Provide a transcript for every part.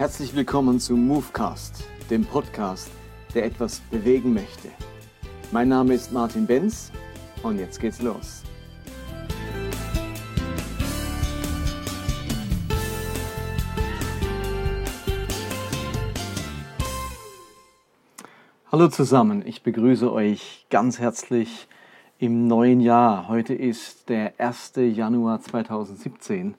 Herzlich willkommen zu Movecast, dem Podcast, der etwas bewegen möchte. Mein Name ist Martin Benz und jetzt geht's los. Hallo zusammen, ich begrüße euch ganz herzlich im neuen Jahr. Heute ist der 1. Januar 2017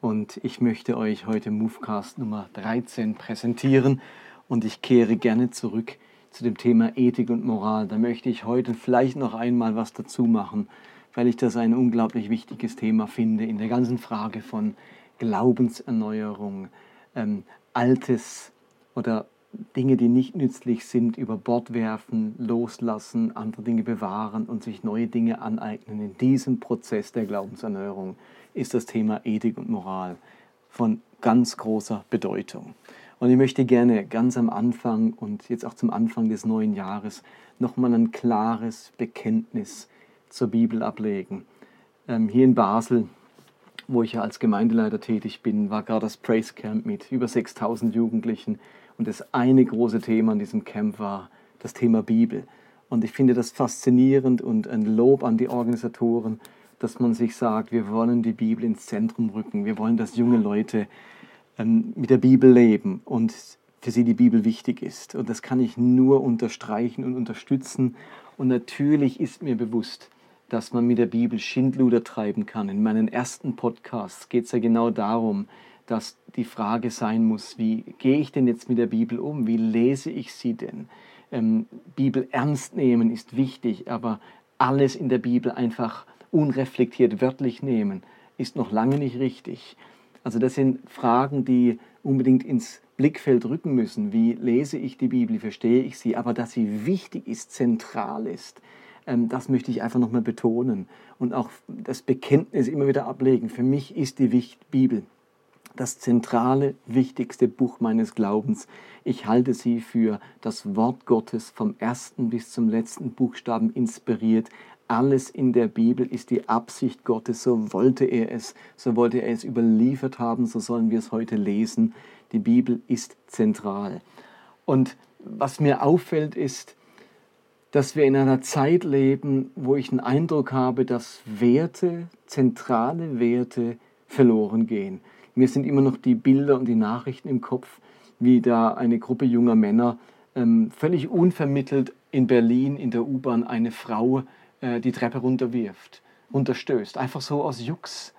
und ich möchte euch heute Movecast Nummer 13 präsentieren und ich kehre gerne zurück zu dem Thema Ethik und Moral. Da möchte ich heute vielleicht noch einmal was dazu machen, weil ich das ein unglaublich wichtiges Thema finde in der ganzen Frage von Glaubenserneuerung, ähm, Altes oder Dinge, die nicht nützlich sind, über Bord werfen, loslassen, andere Dinge bewahren und sich neue Dinge aneignen. In diesem Prozess der Glaubenserneuerung ist das Thema Ethik und Moral von ganz großer Bedeutung. Und ich möchte gerne ganz am Anfang und jetzt auch zum Anfang des neuen Jahres nochmal ein klares Bekenntnis zur Bibel ablegen. Ähm, hier in Basel, wo ich ja als Gemeindeleiter tätig bin, war gerade das Praise Camp mit über 6000 Jugendlichen. Und das eine große Thema an diesem Camp war das Thema Bibel. Und ich finde das faszinierend und ein Lob an die Organisatoren, dass man sich sagt, wir wollen die Bibel ins Zentrum rücken. Wir wollen, dass junge Leute ähm, mit der Bibel leben und für sie die Bibel wichtig ist. Und das kann ich nur unterstreichen und unterstützen. Und natürlich ist mir bewusst, dass man mit der Bibel Schindluder treiben kann. In meinen ersten Podcasts geht es ja genau darum, dass die Frage sein muss, wie gehe ich denn jetzt mit der Bibel um? Wie lese ich sie denn? Ähm, Bibel ernst nehmen ist wichtig, aber alles in der Bibel einfach unreflektiert wörtlich nehmen, ist noch lange nicht richtig. Also das sind Fragen, die unbedingt ins Blickfeld rücken müssen. Wie lese ich die Bibel, wie verstehe ich sie? Aber dass sie wichtig ist, zentral ist, ähm, das möchte ich einfach nochmal betonen. Und auch das Bekenntnis immer wieder ablegen. Für mich ist die Bibel das zentrale, wichtigste Buch meines Glaubens. Ich halte sie für das Wort Gottes vom ersten bis zum letzten Buchstaben inspiriert, alles in der Bibel ist die Absicht Gottes, so wollte er es, so wollte er es überliefert haben, so sollen wir es heute lesen. Die Bibel ist zentral. Und was mir auffällt, ist, dass wir in einer Zeit leben, wo ich den Eindruck habe, dass Werte, zentrale Werte verloren gehen. Mir sind immer noch die Bilder und die Nachrichten im Kopf, wie da eine Gruppe junger Männer ähm, völlig unvermittelt in Berlin in der U-Bahn eine Frau äh, die Treppe runterwirft, runterstößt. Einfach so aus Jux,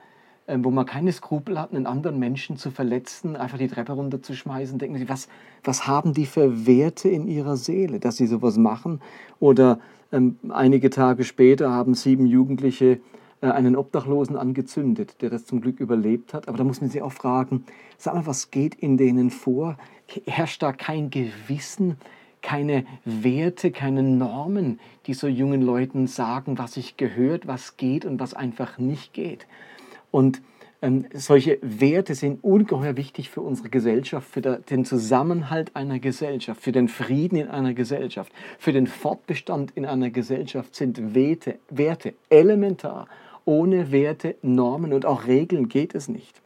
äh, wo man keine Skrupel hat, einen anderen Menschen zu verletzen, einfach die Treppe runterzuschmeißen. Denken Sie, was, was haben die für Werte in ihrer Seele, dass sie sowas machen? Oder ähm, einige Tage später haben sieben Jugendliche äh, einen Obdachlosen angezündet, der das zum Glück überlebt hat. Aber da muss man sich auch fragen, sag mal, was geht in denen vor? Herrscht da kein Gewissen? Keine Werte, keine Normen, die so jungen Leuten sagen, was sich gehört, was geht und was einfach nicht geht. Und ähm, solche Werte sind ungeheuer wichtig für unsere Gesellschaft, für den Zusammenhalt einer Gesellschaft, für den Frieden in einer Gesellschaft, für den Fortbestand in einer Gesellschaft sind Werte, Werte elementar. Ohne Werte, Normen und auch Regeln geht es nicht.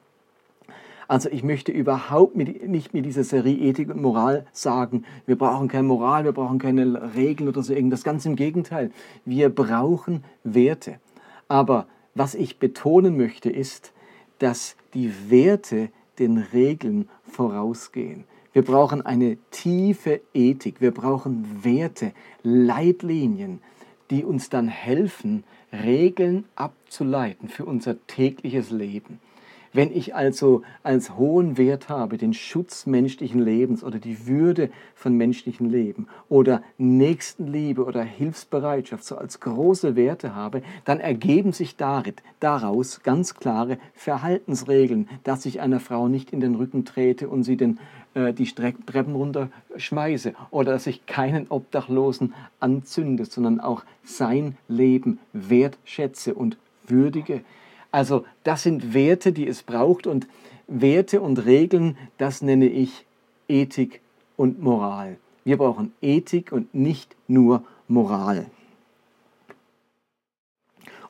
Also ich möchte überhaupt nicht mit dieser Serie Ethik und Moral sagen, wir brauchen keine Moral, wir brauchen keine Regeln oder so irgendwas. Ganz im Gegenteil, wir brauchen Werte. Aber was ich betonen möchte ist, dass die Werte den Regeln vorausgehen. Wir brauchen eine tiefe Ethik, wir brauchen Werte, Leitlinien, die uns dann helfen, Regeln abzuleiten für unser tägliches Leben. Wenn ich also als hohen Wert habe den Schutz menschlichen Lebens oder die Würde von menschlichem Leben oder Nächstenliebe oder Hilfsbereitschaft so als große Werte habe, dann ergeben sich daraus ganz klare Verhaltensregeln, dass ich einer Frau nicht in den Rücken trete und sie den äh, die Treppen runterschmeiße oder dass ich keinen Obdachlosen anzünde, sondern auch sein Leben wertschätze und würdige. Also das sind Werte, die es braucht und Werte und Regeln, das nenne ich Ethik und Moral. Wir brauchen Ethik und nicht nur Moral.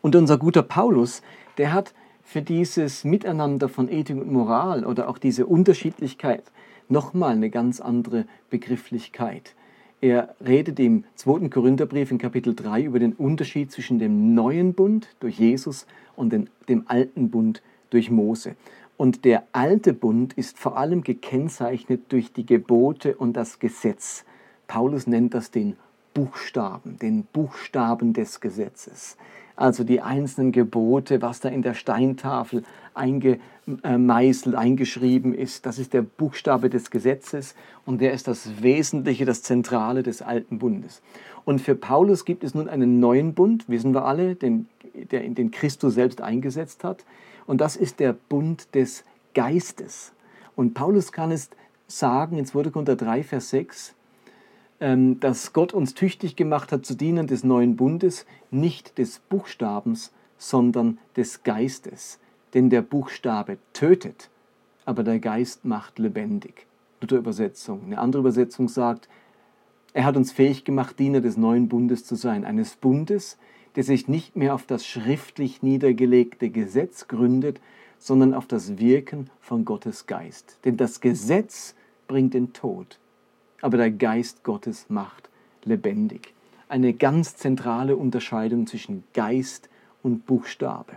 Und unser guter Paulus, der hat für dieses Miteinander von Ethik und Moral oder auch diese Unterschiedlichkeit nochmal eine ganz andere Begrifflichkeit. Er redet im 2. Korintherbrief in Kapitel 3 über den Unterschied zwischen dem neuen Bund durch Jesus und dem alten Bund durch Mose. Und der alte Bund ist vor allem gekennzeichnet durch die Gebote und das Gesetz. Paulus nennt das den Buchstaben, den Buchstaben des Gesetzes also die einzelnen Gebote, was da in der Steintafel eingemeißelt, eingeschrieben ist. Das ist der Buchstabe des Gesetzes und der ist das Wesentliche, das Zentrale des alten Bundes. Und für Paulus gibt es nun einen neuen Bund, wissen wir alle, den, der, den Christus selbst eingesetzt hat. Und das ist der Bund des Geistes. Und Paulus kann es sagen in 2. Korinther 3, Vers 6, ähm, dass Gott uns tüchtig gemacht hat zu dienen des neuen Bundes, nicht des Buchstabens, sondern des Geistes. Denn der Buchstabe tötet, aber der Geist macht lebendig. Luther-Übersetzung. Eine andere Übersetzung sagt, er hat uns fähig gemacht, Diener des neuen Bundes zu sein. Eines Bundes, der sich nicht mehr auf das schriftlich niedergelegte Gesetz gründet, sondern auf das Wirken von Gottes Geist. Denn das Gesetz bringt den Tod aber der Geist Gottes macht lebendig. Eine ganz zentrale Unterscheidung zwischen Geist und Buchstabe.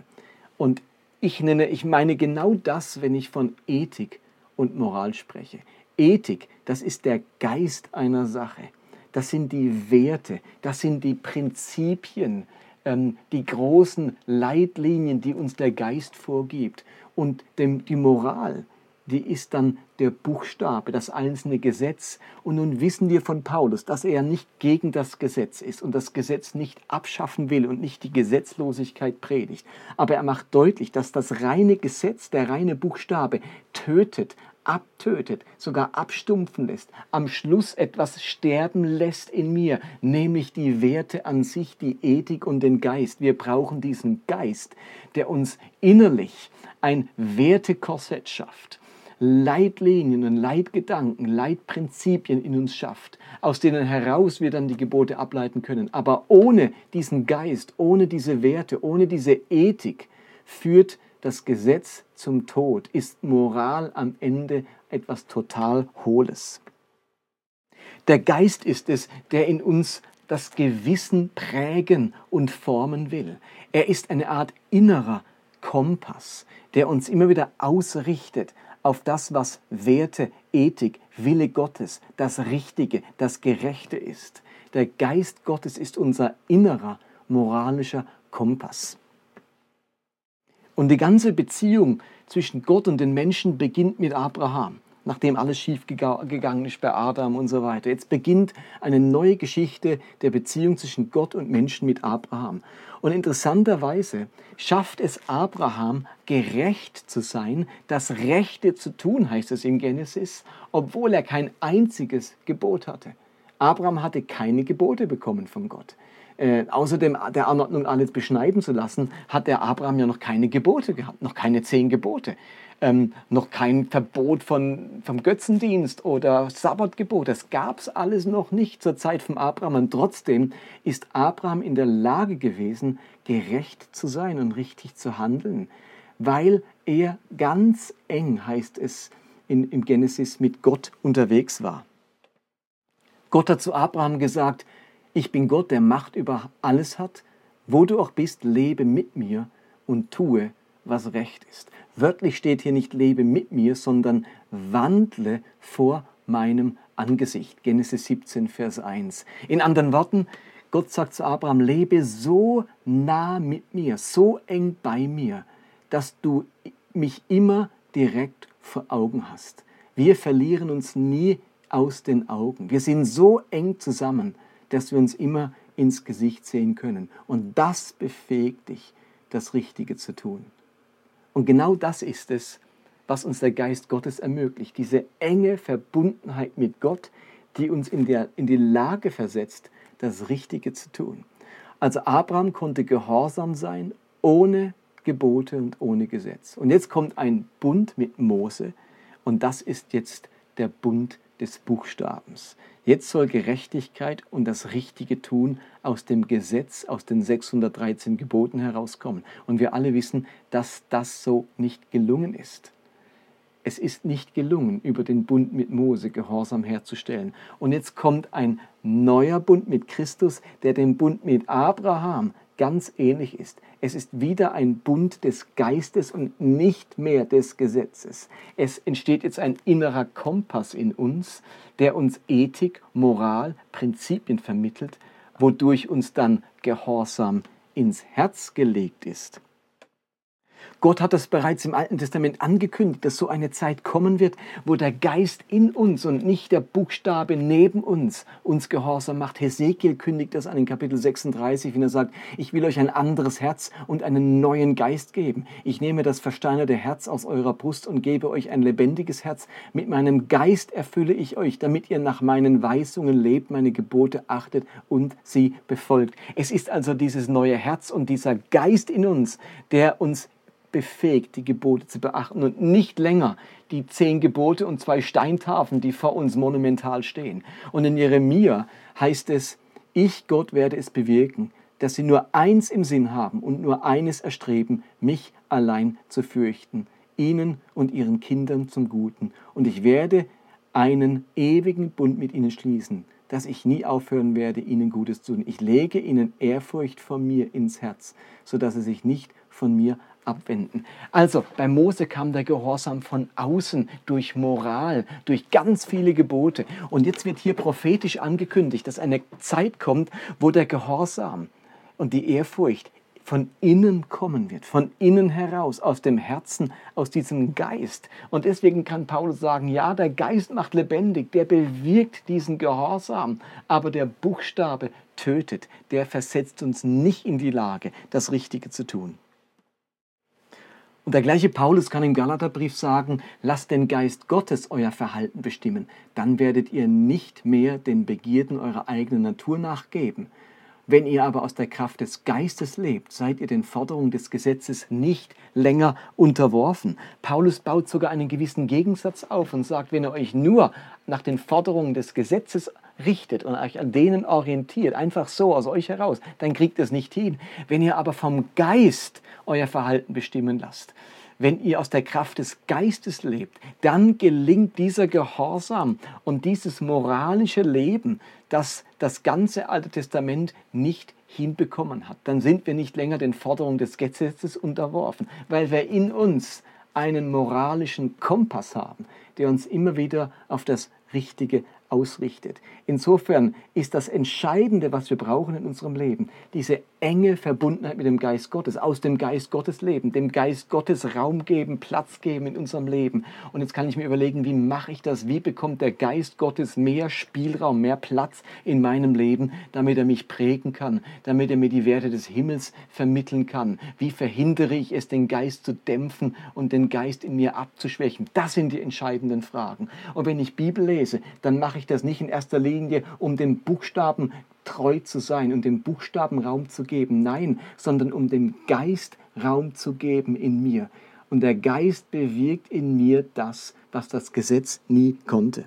Und ich nenne, ich meine genau das, wenn ich von Ethik und Moral spreche. Ethik, das ist der Geist einer Sache. Das sind die Werte, das sind die Prinzipien, ähm, die großen Leitlinien, die uns der Geist vorgibt. Und die Moral, die ist dann der Buchstabe, das einzelne Gesetz. Und nun wissen wir von Paulus, dass er nicht gegen das Gesetz ist und das Gesetz nicht abschaffen will und nicht die Gesetzlosigkeit predigt. Aber er macht deutlich, dass das reine Gesetz, der reine Buchstabe tötet, abtötet, sogar abstumpfen lässt, am Schluss etwas sterben lässt in mir, nämlich die Werte an sich, die Ethik und den Geist. Wir brauchen diesen Geist, der uns innerlich ein Wertekorsett schafft Leitlinien und Leitgedanken, Leitprinzipien in uns schafft, aus denen heraus wir dann die Gebote ableiten können. Aber ohne diesen Geist, ohne diese Werte, ohne diese Ethik führt das Gesetz zum Tod, ist Moral am Ende etwas total Hohles. Der Geist ist es, der in uns das Gewissen prägen und formen will. Er ist eine Art innerer Kompass, der uns immer wieder ausrichtet auf das, was Werte, Ethik, Wille Gottes, das Richtige, das Gerechte ist. Der Geist Gottes ist unser innerer moralischer Kompass. Und die ganze Beziehung zwischen Gott und den Menschen beginnt mit Abraham nachdem alles schief gegangen ist bei Adam und so weiter. Jetzt beginnt eine neue Geschichte der Beziehung zwischen Gott und Menschen mit Abraham. Und interessanterweise schafft es Abraham, gerecht zu sein, das Rechte zu tun, heißt es im Genesis, obwohl er kein einziges Gebot hatte. Abraham hatte keine Gebote bekommen von Gott. Äh, außerdem der Anordnung alles beschneiden zu lassen, hat der Abraham ja noch keine Gebote gehabt, noch keine zehn Gebote ähm, noch kein Verbot von, vom Götzendienst oder Sabbatgebot. Das gab es alles noch nicht zur Zeit von Abraham. Und trotzdem ist Abraham in der Lage gewesen, gerecht zu sein und richtig zu handeln, weil er ganz eng, heißt es in, im Genesis, mit Gott unterwegs war. Gott hat zu Abraham gesagt, ich bin Gott, der Macht über alles hat. Wo du auch bist, lebe mit mir und tue, was recht ist. Wörtlich steht hier nicht lebe mit mir, sondern wandle vor meinem Angesicht. Genesis 17, Vers 1. In anderen Worten, Gott sagt zu Abraham, lebe so nah mit mir, so eng bei mir, dass du mich immer direkt vor Augen hast. Wir verlieren uns nie aus den Augen. Wir sind so eng zusammen, dass wir uns immer ins Gesicht sehen können. Und das befähigt dich, das Richtige zu tun. Und genau das ist es, was uns der Geist Gottes ermöglicht. Diese enge Verbundenheit mit Gott, die uns in, der, in die Lage versetzt, das Richtige zu tun. Also Abraham konnte gehorsam sein, ohne Gebote und ohne Gesetz. Und jetzt kommt ein Bund mit Mose und das ist jetzt der Bund des Buchstabens. Jetzt soll Gerechtigkeit und das richtige Tun aus dem Gesetz, aus den 613 Geboten herauskommen. Und wir alle wissen, dass das so nicht gelungen ist. Es ist nicht gelungen, über den Bund mit Mose Gehorsam herzustellen. Und jetzt kommt ein neuer Bund mit Christus, der dem Bund mit Abraham ganz ähnlich ist. Es ist wieder ein Bund des Geistes und nicht mehr des Gesetzes. Es entsteht jetzt ein innerer Kompass in uns, der uns Ethik, Moral, Prinzipien vermittelt, wodurch uns dann Gehorsam ins Herz gelegt ist. Gott hat das bereits im Alten Testament angekündigt, dass so eine Zeit kommen wird, wo der Geist in uns und nicht der Buchstabe neben uns uns gehorsam macht. Hesekiel kündigt das an in Kapitel 36, wenn er sagt, ich will euch ein anderes Herz und einen neuen Geist geben. Ich nehme das versteinerte Herz aus eurer Brust und gebe euch ein lebendiges Herz. Mit meinem Geist erfülle ich euch, damit ihr nach meinen Weisungen lebt, meine Gebote achtet und sie befolgt. Es ist also dieses neue Herz und dieser Geist in uns, der uns befähigt, die Gebote zu beachten und nicht länger die zehn Gebote und zwei Steintafeln, die vor uns monumental stehen. Und in Jeremia heißt es, ich, Gott, werde es bewirken, dass sie nur eins im Sinn haben und nur eines erstreben, mich allein zu fürchten, ihnen und ihren Kindern zum Guten. Und ich werde einen ewigen Bund mit ihnen schließen, dass ich nie aufhören werde, ihnen Gutes zu tun. Ich lege ihnen Ehrfurcht vor mir ins Herz, sodass sie sich nicht von mir abwenden. Also bei Mose kam der Gehorsam von außen durch Moral, durch ganz viele Gebote. Und jetzt wird hier prophetisch angekündigt, dass eine Zeit kommt, wo der Gehorsam und die Ehrfurcht von innen kommen wird, von innen heraus, aus dem Herzen, aus diesem Geist. Und deswegen kann Paulus sagen, ja, der Geist macht lebendig, der bewirkt diesen Gehorsam, aber der Buchstabe tötet, der versetzt uns nicht in die Lage, das Richtige zu tun. Und der gleiche Paulus kann im Galaterbrief sagen, lasst den Geist Gottes euer Verhalten bestimmen, dann werdet ihr nicht mehr den Begierden eurer eigenen Natur nachgeben. Wenn ihr aber aus der Kraft des Geistes lebt, seid ihr den Forderungen des Gesetzes nicht länger unterworfen. Paulus baut sogar einen gewissen Gegensatz auf und sagt, wenn ihr euch nur nach den Forderungen des Gesetzes richtet und euch an denen orientiert, einfach so aus euch heraus, dann kriegt ihr es nicht hin. Wenn ihr aber vom Geist euer Verhalten bestimmen lasst, wenn ihr aus der Kraft des Geistes lebt, dann gelingt dieser Gehorsam und dieses moralische Leben, das das ganze Alte Testament nicht hinbekommen hat. Dann sind wir nicht länger den Forderungen des Gesetzes unterworfen, weil wir in uns einen moralischen Kompass haben, der uns immer wieder auf das Richtige ausrichtet. Insofern ist das Entscheidende, was wir brauchen in unserem Leben, diese enge Verbundenheit mit dem Geist Gottes, aus dem Geist Gottes leben, dem Geist Gottes Raum geben, Platz geben in unserem Leben. Und jetzt kann ich mir überlegen, wie mache ich das? Wie bekommt der Geist Gottes mehr Spielraum, mehr Platz in meinem Leben, damit er mich prägen kann, damit er mir die Werte des Himmels vermitteln kann? Wie verhindere ich es, den Geist zu dämpfen und den Geist in mir abzuschwächen? Das sind die entscheidenden Fragen. Und wenn ich Bibel lese, dann mache ich das nicht in erster Linie, um den Buchstaben treu zu sein und dem Buchstaben Raum zu geben. Nein, sondern um dem Geist Raum zu geben in mir. Und der Geist bewirkt in mir das, was das Gesetz nie konnte.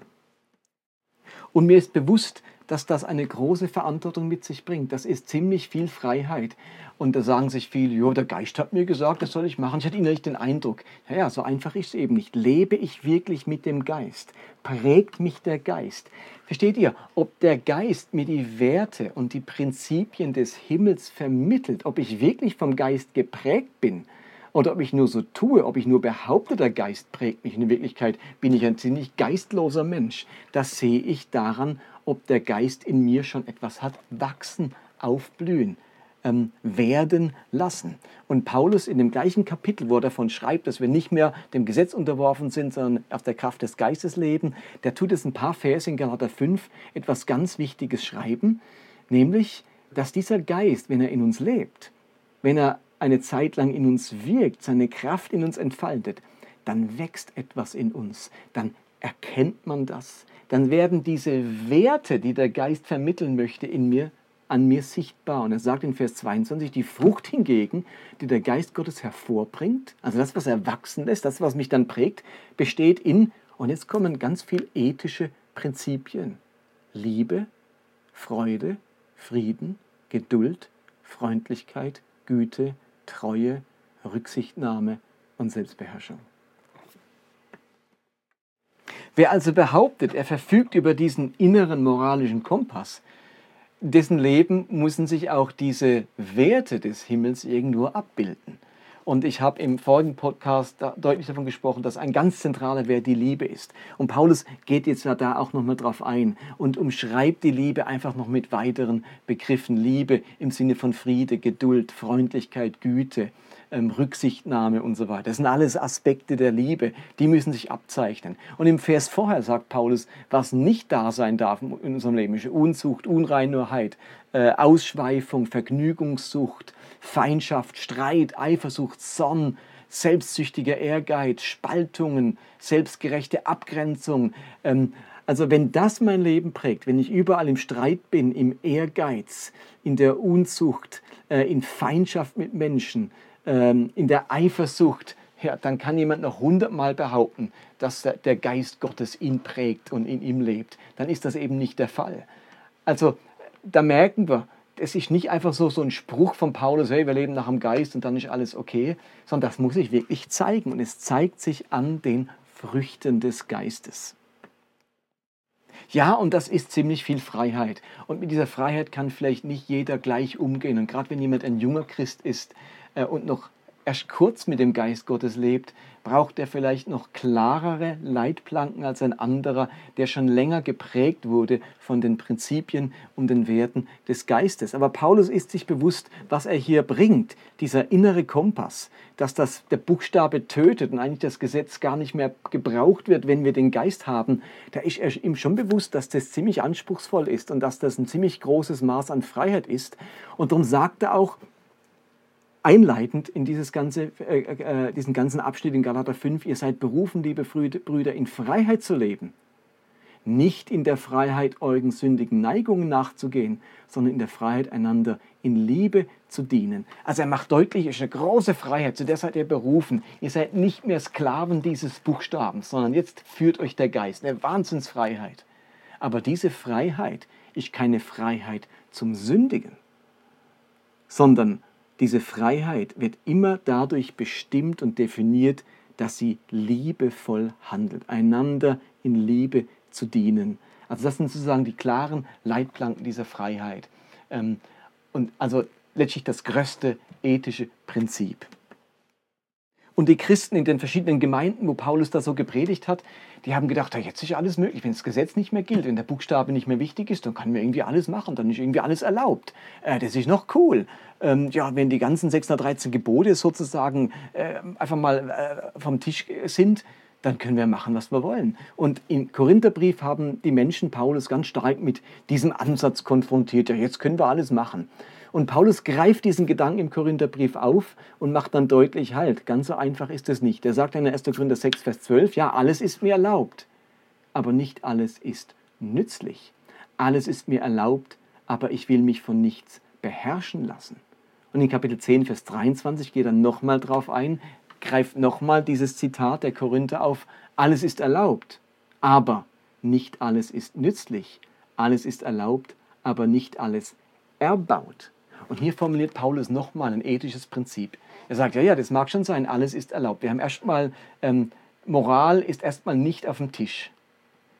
Und mir ist bewusst, dass das eine große Verantwortung mit sich bringt. Das ist ziemlich viel Freiheit. Und da sagen sich viele, jo, der Geist hat mir gesagt, das soll ich machen. Ich hatte innerlich den Eindruck, ja, ja, so einfach ist es eben nicht. Lebe ich wirklich mit dem Geist? Prägt mich der Geist? Versteht ihr, ob der Geist mir die Werte und die Prinzipien des Himmels vermittelt, ob ich wirklich vom Geist geprägt bin? Oder ob ich nur so tue, ob ich nur behaupte, der Geist prägt mich. In Wirklichkeit bin ich ein ziemlich geistloser Mensch. Das sehe ich daran, ob der Geist in mir schon etwas hat wachsen, aufblühen, ähm, werden lassen. Und Paulus in dem gleichen Kapitel, wo er davon schreibt, dass wir nicht mehr dem Gesetz unterworfen sind, sondern auf der Kraft des Geistes leben, der tut es ein paar Verse in Galater 5 etwas ganz Wichtiges schreiben, nämlich, dass dieser Geist, wenn er in uns lebt, wenn er eine Zeit lang in uns wirkt, seine Kraft in uns entfaltet, dann wächst etwas in uns, dann erkennt man das, dann werden diese Werte, die der Geist vermitteln möchte, in mir, an mir sichtbar. Und er sagt in Vers 22, die Frucht hingegen, die der Geist Gottes hervorbringt, also das, was erwachsen ist, das, was mich dann prägt, besteht in, und jetzt kommen ganz viele ethische Prinzipien. Liebe, Freude, Frieden, Geduld, Freundlichkeit, Güte, Treue, Rücksichtnahme und Selbstbeherrschung. Wer also behauptet, er verfügt über diesen inneren moralischen Kompass, dessen Leben müssen sich auch diese Werte des Himmels irgendwo abbilden. Und ich habe im vorigen Podcast deutlich davon gesprochen, dass ein ganz zentraler Wert die Liebe ist. Und Paulus geht jetzt da auch nochmal drauf ein und umschreibt die Liebe einfach noch mit weiteren Begriffen. Liebe im Sinne von Friede, Geduld, Freundlichkeit, Güte, ähm, Rücksichtnahme und so weiter. Das sind alles Aspekte der Liebe, die müssen sich abzeichnen. Und im Vers vorher sagt Paulus, was nicht da sein darf in unserem Leben, ist Unzucht, Unreinheit, äh, Ausschweifung, Vergnügungssucht, Feindschaft, Streit, Eifersucht, Zorn, selbstsüchtiger Ehrgeiz, Spaltungen, selbstgerechte Abgrenzung. Ähm, also wenn das mein Leben prägt, wenn ich überall im Streit bin, im Ehrgeiz, in der Unzucht, äh, in Feindschaft mit Menschen, ähm, in der Eifersucht, ja, dann kann jemand noch hundertmal behaupten, dass der Geist Gottes ihn prägt und in ihm lebt. Dann ist das eben nicht der Fall. Also da merken wir, es ist nicht einfach so, so ein Spruch von Paulus, hey, wir leben nach dem Geist und dann ist alles okay, sondern das muss sich wirklich zeigen. Und es zeigt sich an den Früchten des Geistes. Ja, und das ist ziemlich viel Freiheit. Und mit dieser Freiheit kann vielleicht nicht jeder gleich umgehen. Und gerade wenn jemand ein junger Christ ist und noch erst kurz mit dem Geist Gottes lebt, braucht er vielleicht noch klarere Leitplanken als ein anderer, der schon länger geprägt wurde von den Prinzipien und den Werten des Geistes. Aber Paulus ist sich bewusst, was er hier bringt, dieser innere Kompass, dass das der Buchstabe tötet und eigentlich das Gesetz gar nicht mehr gebraucht wird, wenn wir den Geist haben. Da ist er ihm schon bewusst, dass das ziemlich anspruchsvoll ist und dass das ein ziemlich großes Maß an Freiheit ist. Und darum sagt er auch, einleitend in dieses ganze, äh, äh, diesen ganzen Abschnitt in Galater 5, ihr seid berufen, liebe Brüder, in Freiheit zu leben. Nicht in der Freiheit euren sündigen Neigungen nachzugehen, sondern in der Freiheit einander in Liebe zu dienen. Also er macht deutlich, es ist eine große Freiheit, zu der seid ihr berufen. Ihr seid nicht mehr Sklaven dieses Buchstabens, sondern jetzt führt euch der Geist, eine Wahnsinnsfreiheit. Aber diese Freiheit ist keine Freiheit zum Sündigen, sondern diese Freiheit wird immer dadurch bestimmt und definiert, dass sie liebevoll handelt, einander in Liebe zu dienen. Also das sind sozusagen die klaren Leitplanken dieser Freiheit. Ähm, und also letztlich das größte ethische Prinzip. Und die Christen in den verschiedenen Gemeinden, wo Paulus da so gepredigt hat, die haben gedacht, ja, jetzt ist alles möglich. Wenn das Gesetz nicht mehr gilt, wenn der Buchstabe nicht mehr wichtig ist, dann können wir irgendwie alles machen, dann ist irgendwie alles erlaubt. Äh, das ist noch cool. Ähm, ja, wenn die ganzen 613 Gebote sozusagen äh, einfach mal äh, vom Tisch sind, dann können wir machen, was wir wollen. Und im Korintherbrief haben die Menschen Paulus ganz stark mit diesem Ansatz konfrontiert. Ja, jetzt können wir alles machen. Und Paulus greift diesen Gedanken im Korintherbrief auf und macht dann deutlich, halt, ganz so einfach ist es nicht. Er sagt in 1. Korinther 6, Vers 12, ja, alles ist mir erlaubt, aber nicht alles ist nützlich. Alles ist mir erlaubt, aber ich will mich von nichts beherrschen lassen. Und in Kapitel 10, Vers 23 geht er nochmal drauf ein, greift nochmal dieses Zitat der Korinther auf, alles ist erlaubt, aber nicht alles ist nützlich. Alles ist erlaubt, aber nicht alles erbaut. Und hier formuliert Paulus nochmal ein ethisches Prinzip. Er sagt, ja, ja, das mag schon sein, alles ist erlaubt. Wir haben erstmal, ähm, Moral ist erstmal nicht auf dem Tisch.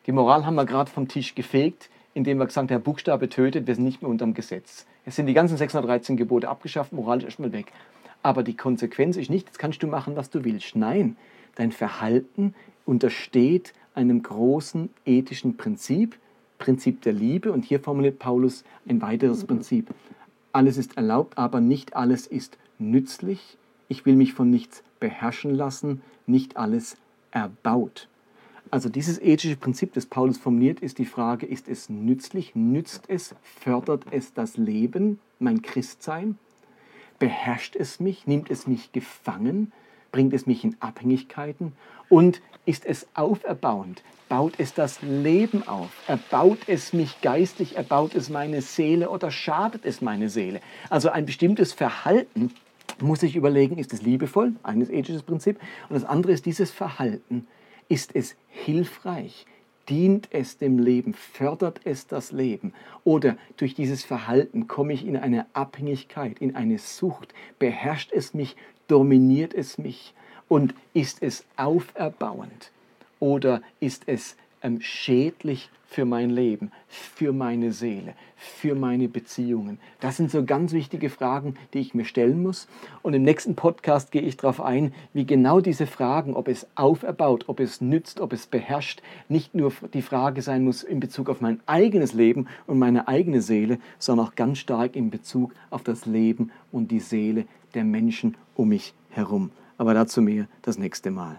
Die Moral haben wir gerade vom Tisch gefegt, indem wir gesagt haben, der Buchstabe tötet, wir sind nicht mehr unter dem Gesetz. Es sind die ganzen 613 Gebote abgeschafft, Moral ist erstmal weg. Aber die Konsequenz ist nicht, jetzt kannst du machen, was du willst. Nein, dein Verhalten untersteht einem großen ethischen Prinzip, Prinzip der Liebe. Und hier formuliert Paulus ein weiteres Prinzip. Alles ist erlaubt, aber nicht alles ist nützlich. Ich will mich von nichts beherrschen lassen, nicht alles erbaut. Also dieses ethische Prinzip, das Paulus formuliert, ist die Frage, ist es nützlich? Nützt es? Fördert es das Leben, mein Christsein? Beherrscht es mich? Nimmt es mich gefangen? Bringt es mich in Abhängigkeiten? Und ist es auferbauend? Baut es das Leben auf? Erbaut es mich geistlich? Erbaut es meine Seele oder schadet es meine Seele? Also ein bestimmtes Verhalten muss ich überlegen, ist es liebevoll, eines ethisches Prinzip, und das andere ist dieses Verhalten, ist es hilfreich? Dient es dem Leben? Fördert es das Leben? Oder durch dieses Verhalten komme ich in eine Abhängigkeit, in eine Sucht? Beherrscht es mich? Dominiert es mich? Und ist es auferbauend? oder ist es ähm, schädlich für mein Leben, für meine Seele, für meine Beziehungen? Das sind so ganz wichtige Fragen, die ich mir stellen muss. Und im nächsten Podcast gehe ich darauf ein, wie genau diese Fragen, ob es auferbaut, ob es nützt, ob es beherrscht, nicht nur die Frage sein muss in Bezug auf mein eigenes Leben und meine eigene Seele, sondern auch ganz stark in Bezug auf das Leben und die Seele der Menschen um mich herum. Aber dazu mehr das nächste Mal.